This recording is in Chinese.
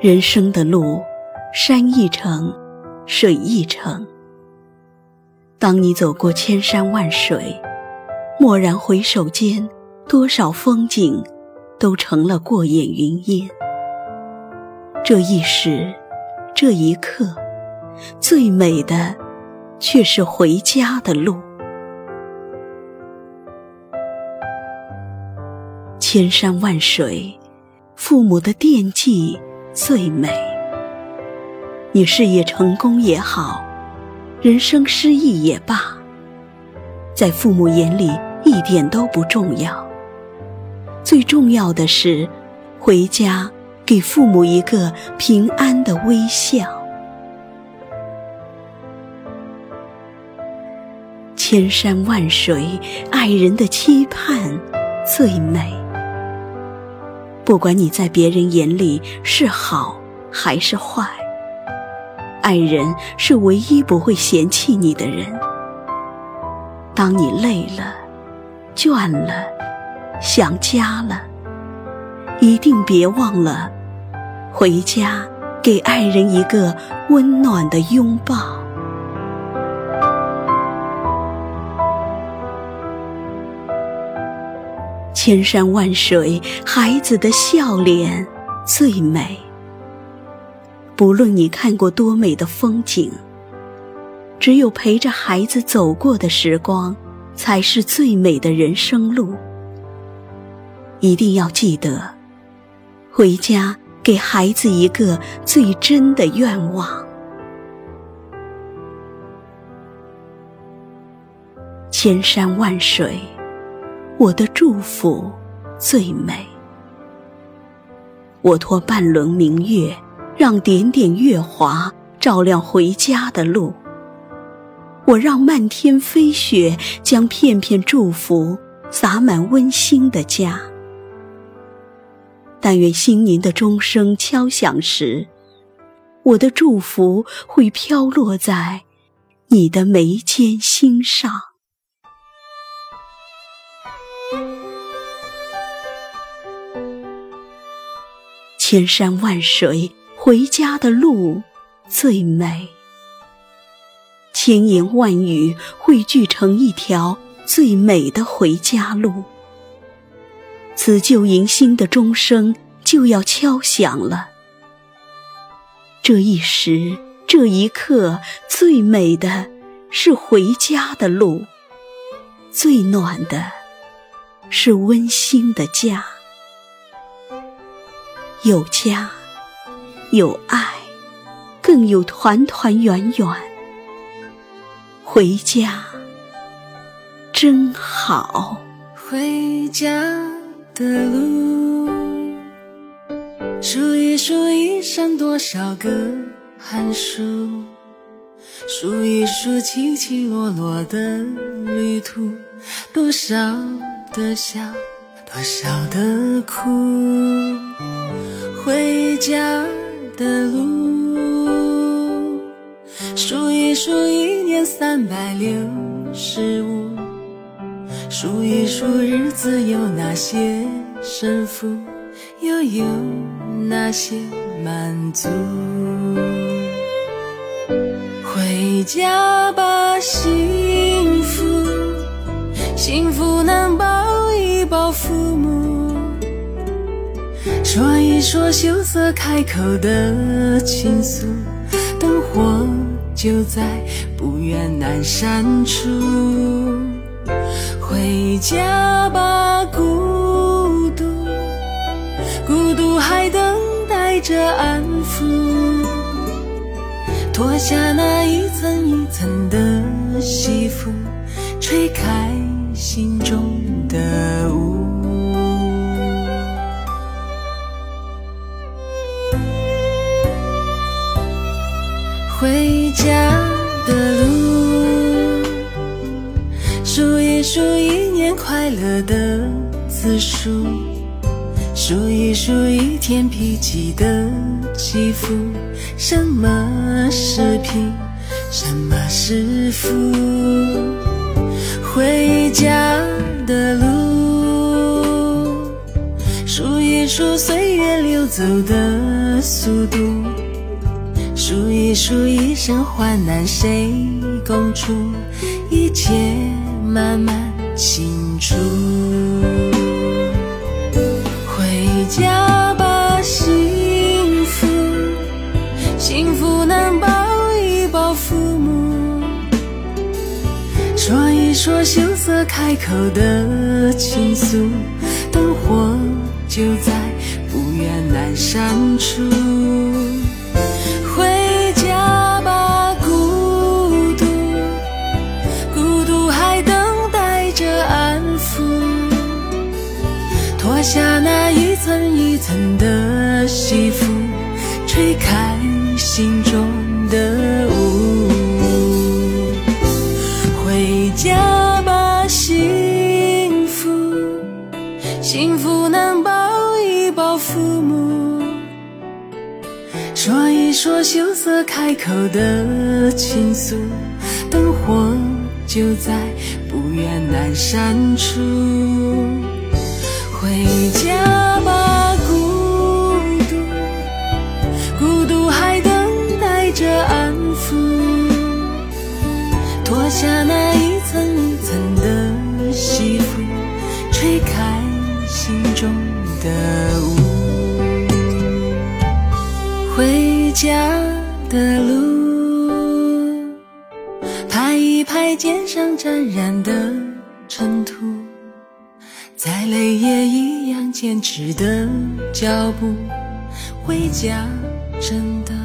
人生的路，山一程，水一程。当你走过千山万水，蓦然回首间，多少风景都成了过眼云烟。这一时，这一刻，最美的却是回家的路。千山万水，父母的惦记。最美。你事业成功也好，人生失意也罢，在父母眼里一点都不重要。最重要的是，回家给父母一个平安的微笑。千山万水，爱人的期盼最美。不管你在别人眼里是好还是坏，爱人是唯一不会嫌弃你的人。当你累了、倦了、想家了，一定别忘了回家，给爱人一个温暖的拥抱。千山万水，孩子的笑脸最美。不论你看过多美的风景，只有陪着孩子走过的时光，才是最美的人生路。一定要记得，回家给孩子一个最真的愿望。千山万水。我的祝福最美。我托半轮明月，让点点月华照亮回家的路。我让漫天飞雪将片片祝福洒满温馨的家。但愿新年的钟声敲响时，我的祝福会飘落在你的眉间心上。千山万水，回家的路最美。千言万语汇聚成一条最美的回家路。辞旧迎新的钟声就要敲响了。这一时，这一刻，最美的是回家的路，最暖的是温馨的家。有家，有爱，更有团团圆圆。回家真好。回家的路，数一数一生多少个寒暑，数一数起起落落的旅途，多少的笑，多少的苦。回家的路，数一数一年三百六十五，数一数日子有哪些胜负，又有哪些满足？回家吧，幸说一说羞涩开口的倾诉，灯火就在不远阑珊处。回家吧，孤独，孤独还等待着安抚。脱下那一层一层家的路，数一数一年快乐的次数，数一数一天脾气的起伏。什么是贫，什么是富？回家的路，数一。数岁月流走的速度，数一数一生患难谁共处，一切慢慢清楚。回家吧，幸福，幸福能抱一抱父母，说一说羞涩开口的倾诉，灯火。就在不远阑珊处，下那一层一层的西服，吹开心中的雾。回家吧，幸福，幸福能抱一抱。父母说一说羞涩开口的倾诉，灯火就在不远阑珊处。回家吧，孤独，孤独还等待着安抚。脱下那一层一层的西服，吹开心中的雾。回家的路，拍一拍肩上沾染的尘土，再累也一样坚持的脚步，回家真的。